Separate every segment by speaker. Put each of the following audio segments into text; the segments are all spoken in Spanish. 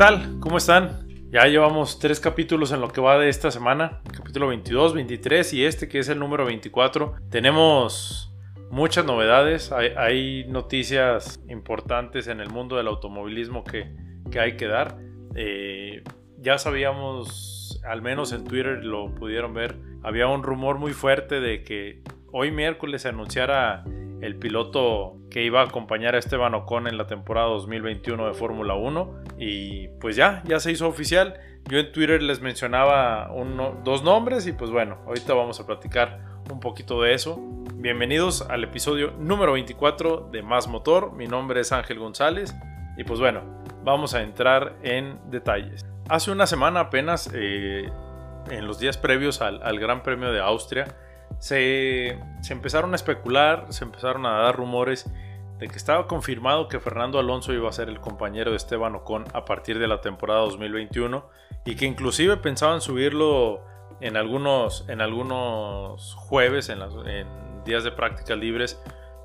Speaker 1: ¿Qué tal? ¿Cómo están? Ya llevamos tres capítulos en lo que va de esta semana, capítulo 22, 23 y este que es el número 24. Tenemos muchas novedades, hay, noticias importantes en el mundo del automovilismo que, hay que dar. Eh, ya sabíamos, al menos en Twitter lo pudieron ver, había un rumor muy fuerte de que hoy miércoles se anunciara el piloto que iba a acompañar a Esteban Ocon en la temporada 2021 de Fórmula 1 y pues ya, ya se hizo oficial. Yo en Twitter les mencionaba dos nombres y pues bueno, ahorita vamos a platicar un poquito de eso. Bienvenidos al episodio número 24 de Más Motor. Mi nombre es Ángel González y pues bueno, vamos a entrar en detalles. Hace una semana apenas, eh, en los días previos al Gran Premio de Austria, se, empezaron a especular, se empezaron a dar rumores de que estaba confirmado que Fernando Alonso iba a ser el compañero de Esteban Ocon a partir de la temporada 2021 y que inclusive pensaban subirlo en algunos, en algunos jueves, en, días de prácticas libres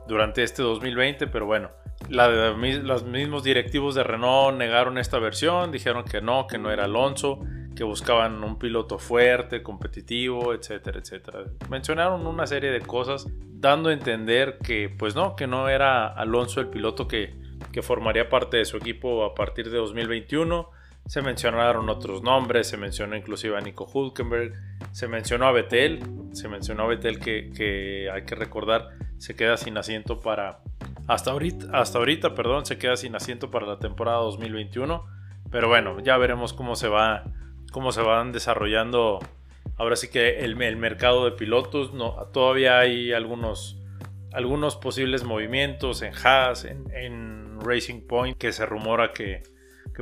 Speaker 1: durante este 2020, pero bueno, los mismos directivos de Renault negaron esta versión, dijeron que no, que no era Alonso, que buscaban un piloto fuerte, competitivo, etcétera, etcétera. Mencionaron una serie de cosas dando a entender que pues no, que no era Alonso el piloto que, que formaría parte de su equipo a partir de 2021. Se mencionaron otros nombres, se mencionó inclusive a Nico Hulkenberg, se mencionó a Betel, se mencionó a Betel que, que hay que recordar se queda sin asiento para hasta ahorita, hasta ahorita, perdón, se queda sin asiento para la temporada 2021. Pero bueno, ya veremos cómo se va, cómo se van desarrollando. Ahora sí que el, mercado de pilotos, todavía hay algunos, algunos posibles movimientos en Haas, en, Racing Point, que se rumora que,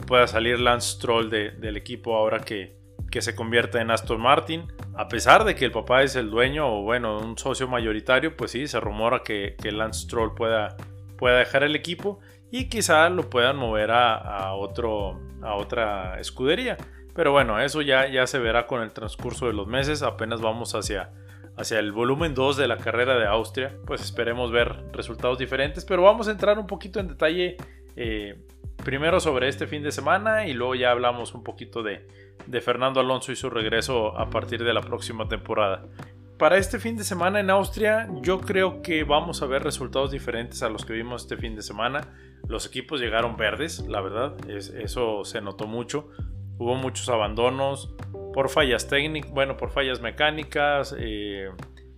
Speaker 1: pueda salir Lance Stroll del equipo ahora que, se convierta en Aston Martin. A pesar de que el papá es el dueño o bueno, un socio mayoritario, pues sí, se rumora que, Lance Stroll pueda dejar el equipo y quizá lo puedan mover a otra escudería. Pero bueno, eso ya, ya se verá con el transcurso de los meses. Apenas vamos hacia, hacia el volumen 2 de la carrera de Austria. Pues esperemos ver resultados diferentes. Pero vamos a entrar un poquito en detalle eh, primero sobre este fin de semana y luego ya hablamos un poquito de, de Fernando Alonso y su regreso a partir de la próxima temporada para este fin de semana en Austria yo creo que vamos a ver resultados diferentes a los que vimos este fin de semana. Los equipos llegaron verdes, la verdad, eso se notó mucho. Hubo muchos abandonos por fallas técnicas, bueno, por fallas mecánicas. Eh,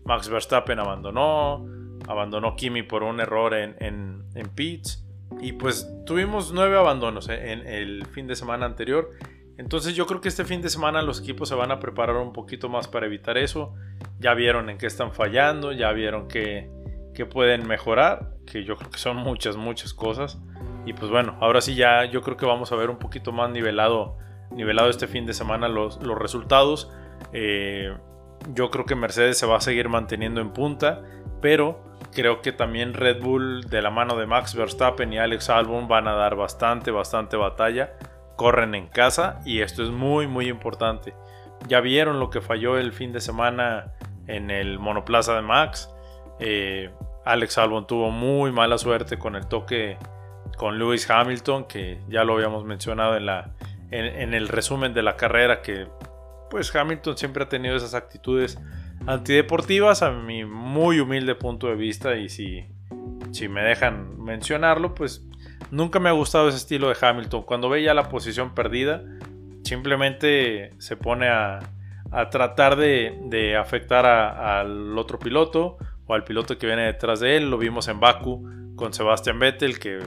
Speaker 1: Max Verstappen abandonó, abandonó Kimi por un error en, en, pits. Y pues tuvimos nueve abandonos en el fin de semana anterior. Entonces yo creo que este fin de semana los equipos se van a preparar un poquito más para evitar eso ya vieron en qué están fallando, ya vieron que, pueden mejorar, que yo creo que son muchas, muchas cosas. Y pues bueno, ahora sí ya yo creo que vamos a ver un poquito más nivelado, nivelado este fin de semana los, los resultados. Eh, yo creo que Mercedes se va a seguir manteniendo en punta, pero creo que también Red Bull de la mano de Max Verstappen y Alex Albon van a dar bastante, bastante batalla. Corren en casa y esto es muy, muy importante. Ya vieron lo que falló el fin de semana en el monoplaza de Max. Eh, Alex Albon tuvo muy mala suerte con el toque con Lewis Hamilton, que ya lo habíamos mencionado en, la, en, el resumen de la carrera, que pues Hamilton siempre ha tenido esas actitudes antideportivas a mi muy humilde punto de vista y si, si me dejan mencionarlo, pues nunca me ha gustado ese estilo de Hamilton. Cuando ve ya la posición perdida, simplemente se pone a, a tratar de, afectar al otro piloto o al piloto que viene detrás de él. Lo vimos en Baku con Sebastian Vettel que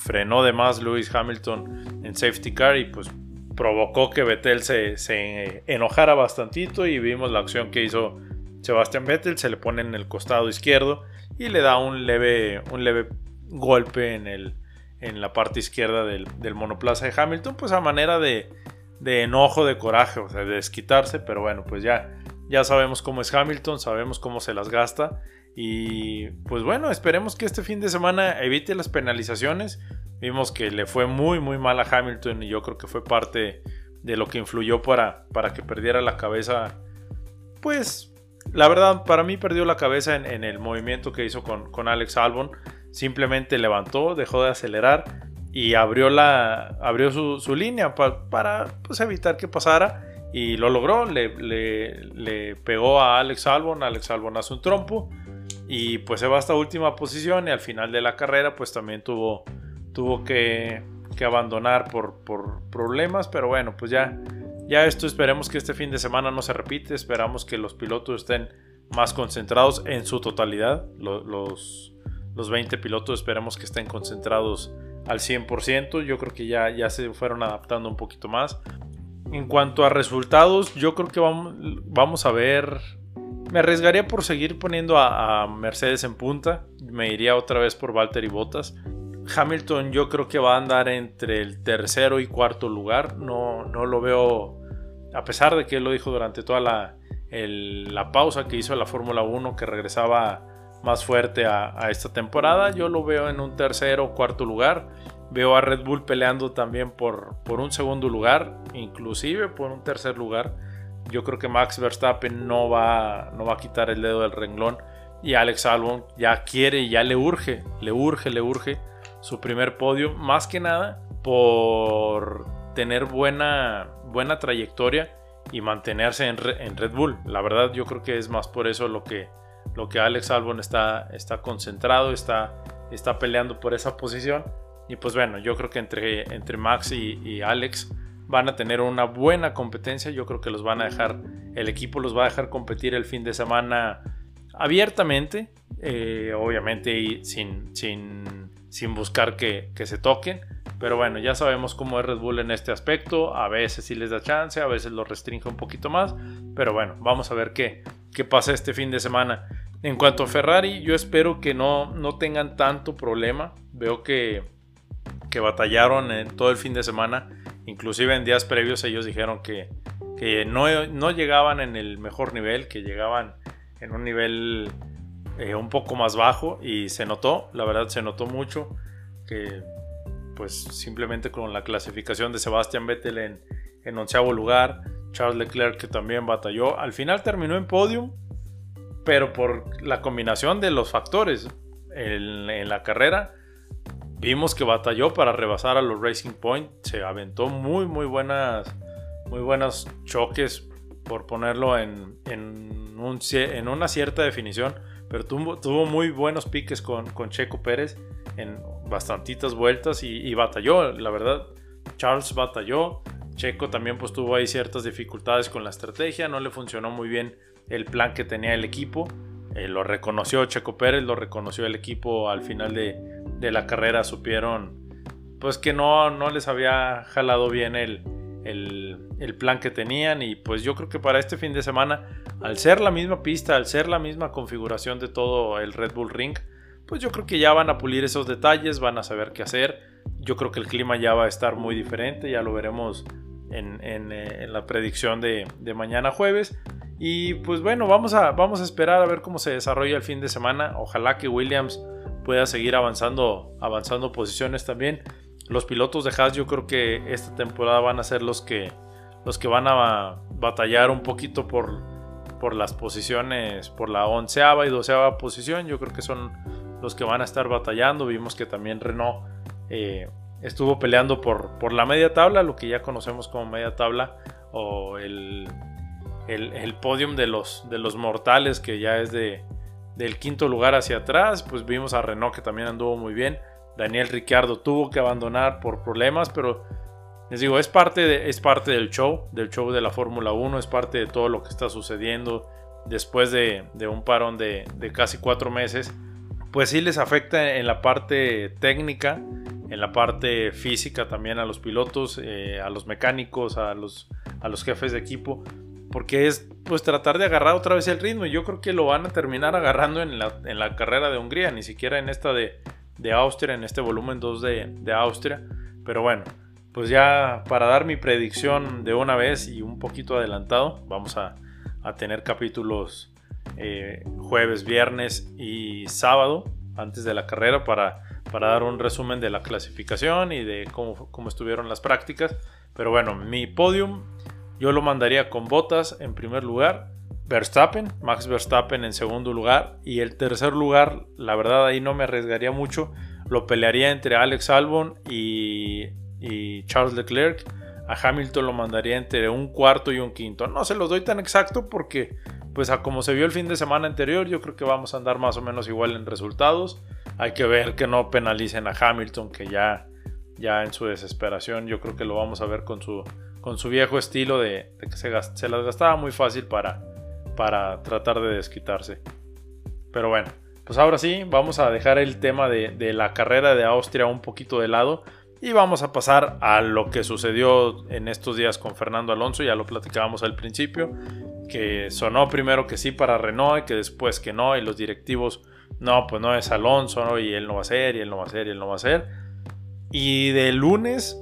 Speaker 1: frenó de más Lewis Hamilton en safety car y pues provocó que Vettel se, se enojara bastantito y vimos la acción que hizo Sebastian Vettel, se le pone en el costado izquierdo y le da un leve, un leve golpe en, el, en la parte izquierda del, del monoplaza de Hamilton, pues a manera de, de enojo, de coraje, o de desquitarse, pero bueno, pues ya, ya sabemos cómo es Hamilton, sabemos cómo se las gasta y pues bueno, esperemos que este fin de semana evite las penalizaciones. Vimos que le fue muy muy mal a Hamilton y yo creo que fue parte de lo que influyó para, para que perdiera la cabeza. Pues la verdad, para mí perdió la cabeza en, el movimiento que hizo con, con Alex Albon. Simplemente levantó, dejó de acelerar y abrió, la, abrió su, línea para pues, evitar que pasara y lo logró, le, le, pegó a Alex Albon, Alex Albon hace un trompo y pues se va hasta última posición y al final de la carrera pues también tuvo, tuvo que, que abandonar por, por, problemas, pero bueno, pues ya, ya esto esperemos que este fin de semana no se repite, esperamos que los pilotos estén más concentrados en su totalidad, los, los, los 20 pilotos esperemos que estén concentrados al 100%. Yo creo que ya, ya se fueron adaptando un poquito más. En cuanto a resultados, yo creo que vamos, vamos a ver. Me arriesgaría por seguir poniendo a, Mercedes en punta. Me iría otra vez por Valtteri Bottas. Hamilton yo creo que va a andar entre el tercero y cuarto lugar. No, no lo veo, a pesar de que él lo dijo durante toda la, la pausa que hizo la Fórmula 1, que regresaba más fuerte a, esta temporada. Yo lo veo en un tercero o cuarto lugar. Veo a Red Bull peleando también por, por un segundo lugar, inclusive por un tercer lugar. Yo creo que Max Verstappen no va, no va a quitar el dedo del renglón. Y Alex Albon ya quiere ya le urge, le urge, le urge su primer podio. Más que nada por tener buena, buena trayectoria y mantenerse en, en Red Bull. La verdad yo creo que es más por eso lo que, lo que Alex Albon está, está concentrado, está, está peleando por esa posición. Y pues bueno, yo creo que entre, entre Max y, Alex van a tener una buena competencia. Yo creo que los van a dejar, el equipo los va a dejar competir el fin de semana abiertamente, eh, obviamente y sin, sin, sin buscar que, que, se toquen. Pero bueno, ya sabemos cómo es Red Bull en este aspecto. A veces sí les da chance, a veces lo restringe un poquito más. Pero bueno, vamos a ver qué, qué pasa este fin de semana. En cuanto a Ferrari, yo espero que no, no tengan tanto problema. Veo que, que batallaron en todo el fin de semana. Inclusive en días previos ellos dijeron que, no, llegaban en el mejor nivel, que llegaban en un nivel eh, un poco más bajo y se notó, la verdad se notó mucho que pues simplemente con la clasificación de Sebastián Vettel en, en onceavo lugar, Charles Leclerc que también batalló, al final terminó en podium, pero por la combinación de los factores en, la carrera, vimos que batalló para rebasar a los Racing Point, se aventó muy muy buenas muy buenos choques por ponerlo en, en, un, en una cierta definición, pero tuvo, tuvo muy buenos piques con, con, Checo Pérez en bastantitas vueltas y, y, batalló, la verdad, Charles batalló, Checo también pues tuvo ahí ciertas dificultades con la estrategia, no le funcionó muy bien el plan que tenía el equipo. Eh, lo reconoció Checo Pérez, lo reconoció el equipo al final de, la carrera. Supieron pues que no, no les había jalado bien el, el, plan que tenían. Y pues yo creo que para este fin de semana, al ser la misma pista, al ser la misma configuración de todo el Red Bull Ring, pues yo creo que ya van a pulir esos detalles, van a saber qué hacer. Yo creo que el clima ya va a estar muy diferente, ya lo veremos en, eh, la predicción de, de mañana jueves. Y pues bueno, vamos a, vamos a esperar a ver cómo se desarrolla el fin de semana. Ojalá que Williams pueda seguir avanzando, avanzando posiciones también. Los pilotos de Haas yo creo que esta temporada van a ser los que, los que van a batallar un poquito por, por las posiciones, por la onceava y doceava posición. Yo creo que son los que van a estar batallando. Vimos que también Renault eh, estuvo peleando por, por la media tabla, lo que ya conocemos como media tabla o el el, podium de los, de los mortales, que ya es de, del quinto lugar hacia atrás. Pues vimos a Renault que también anduvo muy bien. Daniel Ricciardo tuvo que abandonar por problemas, pero les digo, es parte, es parte del show, del show de la Fórmula 1, es parte de todo lo que está sucediendo después de, un parón de, casi cuatro meses. Pues sí les afecta en la parte técnica, en la parte física también a los pilotos, eh, a los mecánicos, a los, a los jefes de equipo porque es pues tratar de agarrar otra vez el ritmo y yo creo que lo van a terminar agarrando en la, en la carrera de Hungría, ni siquiera en esta de, de Austria, en este volumen 2 de, de, Austria, pero bueno, pues ya para dar mi predicción de una vez y un poquito adelantado, vamos a, a tener capítulos eh, jueves, viernes y sábado antes de la carrera para, para dar un resumen de la clasificación y de cómo, cómo estuvieron las prácticas, pero bueno, mi podium yo lo mandaría con Botas en primer lugar, Verstappen, Max Verstappen en segundo lugar y el tercer lugar, la verdad ahí no me arriesgaría mucho, lo pelearía entre Alex Albon y, Charles Leclerc. A Hamilton lo mandaría entre un cuarto y un quinto. No se los doy tan exacto porque, pues a como se vio el fin de semana anterior, yo creo que vamos a andar más o menos igual en resultados. Hay que ver que no penalicen a Hamilton, que ya, ya en su desesperación, yo creo que lo vamos a ver con su, con su viejo estilo de, que se, se, las gastaba muy fácil para, para tratar de desquitarse. Pero bueno, pues ahora sí, vamos a dejar el tema de, de la carrera de Austria un poquito de lado y vamos a pasar a lo que sucedió en estos días con Fernando Alonso, ya lo platicábamos al principio, que sonó primero que sí para Renault y que después que no, y los directivos, no, pues no es Alonso, y él no va a ser, y él no va a ser, y él no va a ser. Y de lunes,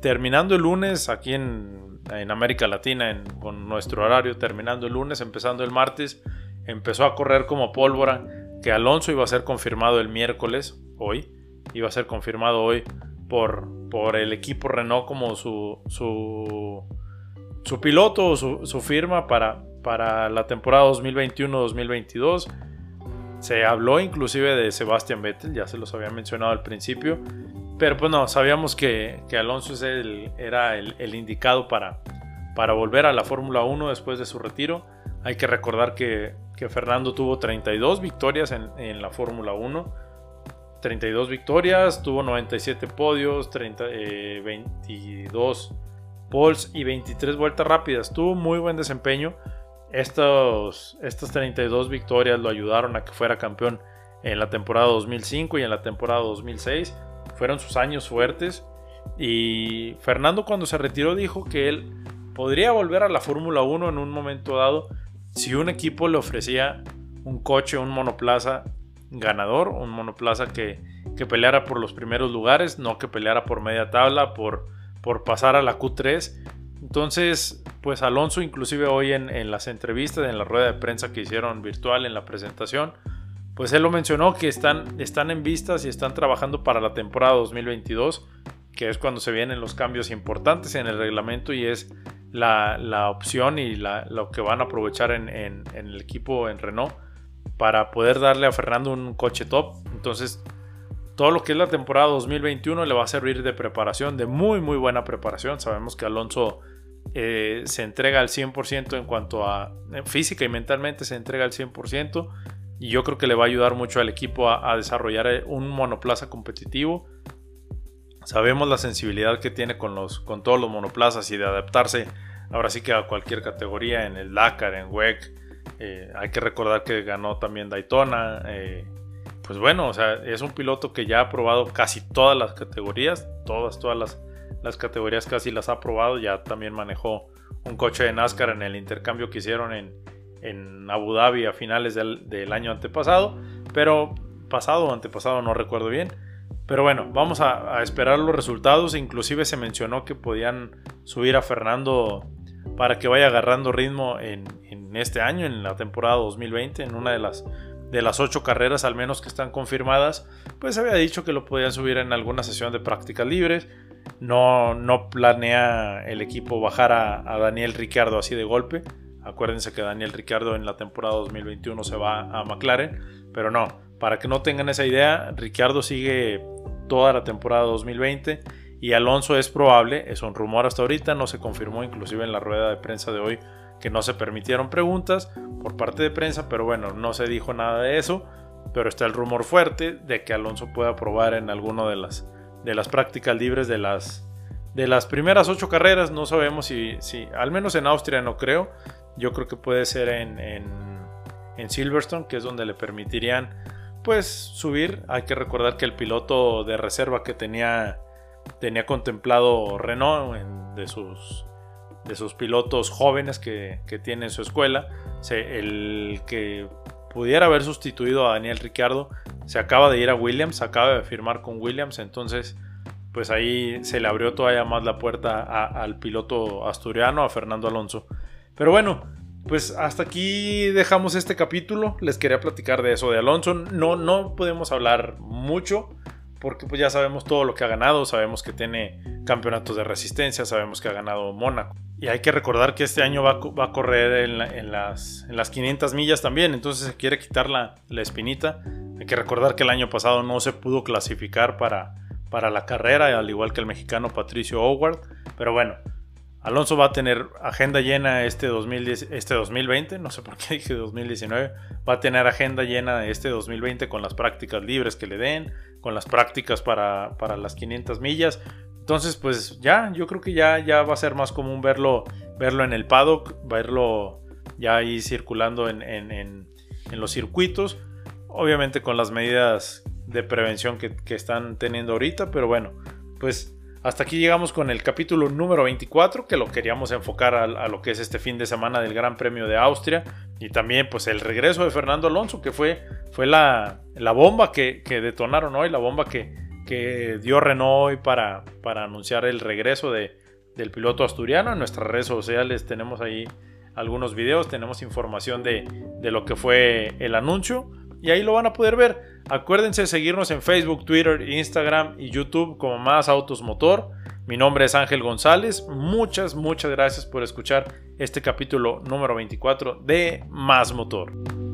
Speaker 1: terminando el lunes aquí en, América Latina, con nuestro horario, terminando el lunes, empezando el martes, empezó a correr como pólvora que Alonso iba a ser confirmado el miércoles, hoy, iba a ser confirmado hoy por, por el equipo Renault como su, su, su piloto su, su, firma para, para la temporada 2021-2022. Se habló inclusive de Sebastian Vettel, ya se los había mencionado al principio, pero pues no, sabíamos que, que Alonso es el, era el, indicado para, para volver a la Fórmula 1 después de su retiro. Hay que recordar que, que Fernando tuvo 32 victorias en, en la Fórmula 1 32 victorias, tuvo 97 podios, 30, 22 poles y 23 vueltas rápidas. Tuvo muy buen desempeño. Estos, estas 32 victorias lo ayudaron a que fuera campeón en la temporada 2005 y en la temporada 2006. Fueron sus años fuertes. Y Fernando cuando se retiró dijo que él podría volver a la Fórmula 1 en un momento dado si un equipo le ofrecía un coche, un monoplaza ganador, un monoplaza que, que, peleara por los primeros lugares, no que peleara por media tabla, por, por pasar a la Q3. Entonces, pues Alonso inclusive hoy en, en, las entrevistas, en la rueda de prensa que hicieron virtual en la presentación, pues él lo mencionó que están, están en vistas y están trabajando para la temporada 2022, que es cuando se vienen los cambios importantes en el reglamento y es la, la opción y lo que van a aprovechar en, en, en el equipo en Renault para poder darle a Fernando un coche top. Entonces, todo lo que es la temporada 2021 le va a servir de preparación, de muy, muy buena preparación. Sabemos que Alonso eh, se entrega al 100% en cuanto a eh, física y mentalmente se entrega al 100%. Y yo creo que le va a ayudar mucho al equipo a, desarrollar eh, un monoplaza competitivo. Sabemos la sensibilidad que tiene con, los, con todos los monoplazas y de adaptarse ahora sí que a cualquier categoría, en el Dakar, en WEC, eh, hay que recordar que ganó también Daytona. Eh, pues bueno, o sea, es un piloto que ya ha probado casi todas las categorías, todas, todas las, las categorías casi las ha probado. Ya también manejó un coche de NASCAR en el intercambio que hicieron en, en Abu Dhabi a finales del, del, año antepasado, pero pasado o antepasado no recuerdo bien. Pero bueno, vamos a, a, esperar los resultados. Inclusive se mencionó que podían subir a Fernando para que vaya agarrando ritmo en, este año, en la temporada 2020, en una de las, de las ocho carreras al menos que están confirmadas, pues había dicho que lo podían subir en alguna sesión de prácticas libres. No, no planea el equipo bajar a, Daniel Ricciardo así de golpe. Acuérdense que Daniel Ricciardo en la temporada 2021 se va a McLaren, pero no, para que no tengan esa idea, Ricciardo sigue toda la temporada 2020 y Alonso es probable, es un rumor hasta ahorita, no se confirmó inclusive en la rueda de prensa de hoy que no se permitieron preguntas por parte de prensa, pero bueno, no se dijo nada de eso, pero está el rumor fuerte de que Alonso pueda probar en alguno de las, de las prácticas libres de las, de las primeras ocho carreras, no sabemos si, si, al menos en Austria no creo, yo creo que puede ser en, Silverstone, que es donde le permitirían pues subir, hay que recordar que el piloto de reserva que tenía tenía contemplado Renault de, sus, de sus pilotos jóvenes que, tiene en su escuela. el que pudiera haber sustituido a Daniel Ricciardo se acaba de ir a Williams, acaba de firmar con Williams, entonces pues ahí se le abrió todavía más la puerta al piloto asturiano, a Fernando Alonso. Pero bueno, pues hasta aquí dejamos este capítulo. Les quería platicar de eso de Alonso. No, no podemos hablar mucho porque pues ya sabemos todo lo que ha ganado, sabemos que tiene campeonatos de resistencia, sabemos que ha ganado Mónaco. Y hay que recordar que este año va, a correr en, las, en, las, 500 millas también, entonces se quiere quitar la, la espinita. Hay que recordar que el año pasado no se pudo clasificar para, para la carrera, al igual que el mexicano Patricio Howard. Pero bueno, Alonso va a tener agenda llena este, 2010, este 2020, no sé por qué dije 2019, va a tener agenda llena este 2020 con las prácticas libres que le den, con las prácticas para, para las 500 millas. Entonces, pues ya, yo creo que ya, ya va a ser más común verlo, verlo en el paddock, verlo ya ahí circulando en, en, en, los circuitos. Obviamente con las medidas de prevención que, que están teniendo ahorita, pero bueno, pues hasta aquí llegamos con el capítulo número 24, que lo queríamos enfocar a, lo que es este fin de semana del Gran Premio de Austria y también pues el regreso de Fernando Alonso, que fue, fue la, bomba que, detonaron hoy, la bomba que, que dio Renault hoy para, para anunciar el regreso de, del piloto asturiano. En nuestras redes sociales tenemos ahí algunos videos, tenemos información de, de lo que fue el anuncio y ahí lo van a poder ver. Acuérdense de seguirnos en Facebook, Twitter, Instagram y YouTube como Más Autos Motor. Mi nombre es Ángel González. Muchas, muchas gracias por escuchar este capítulo número 24 de Más Motor.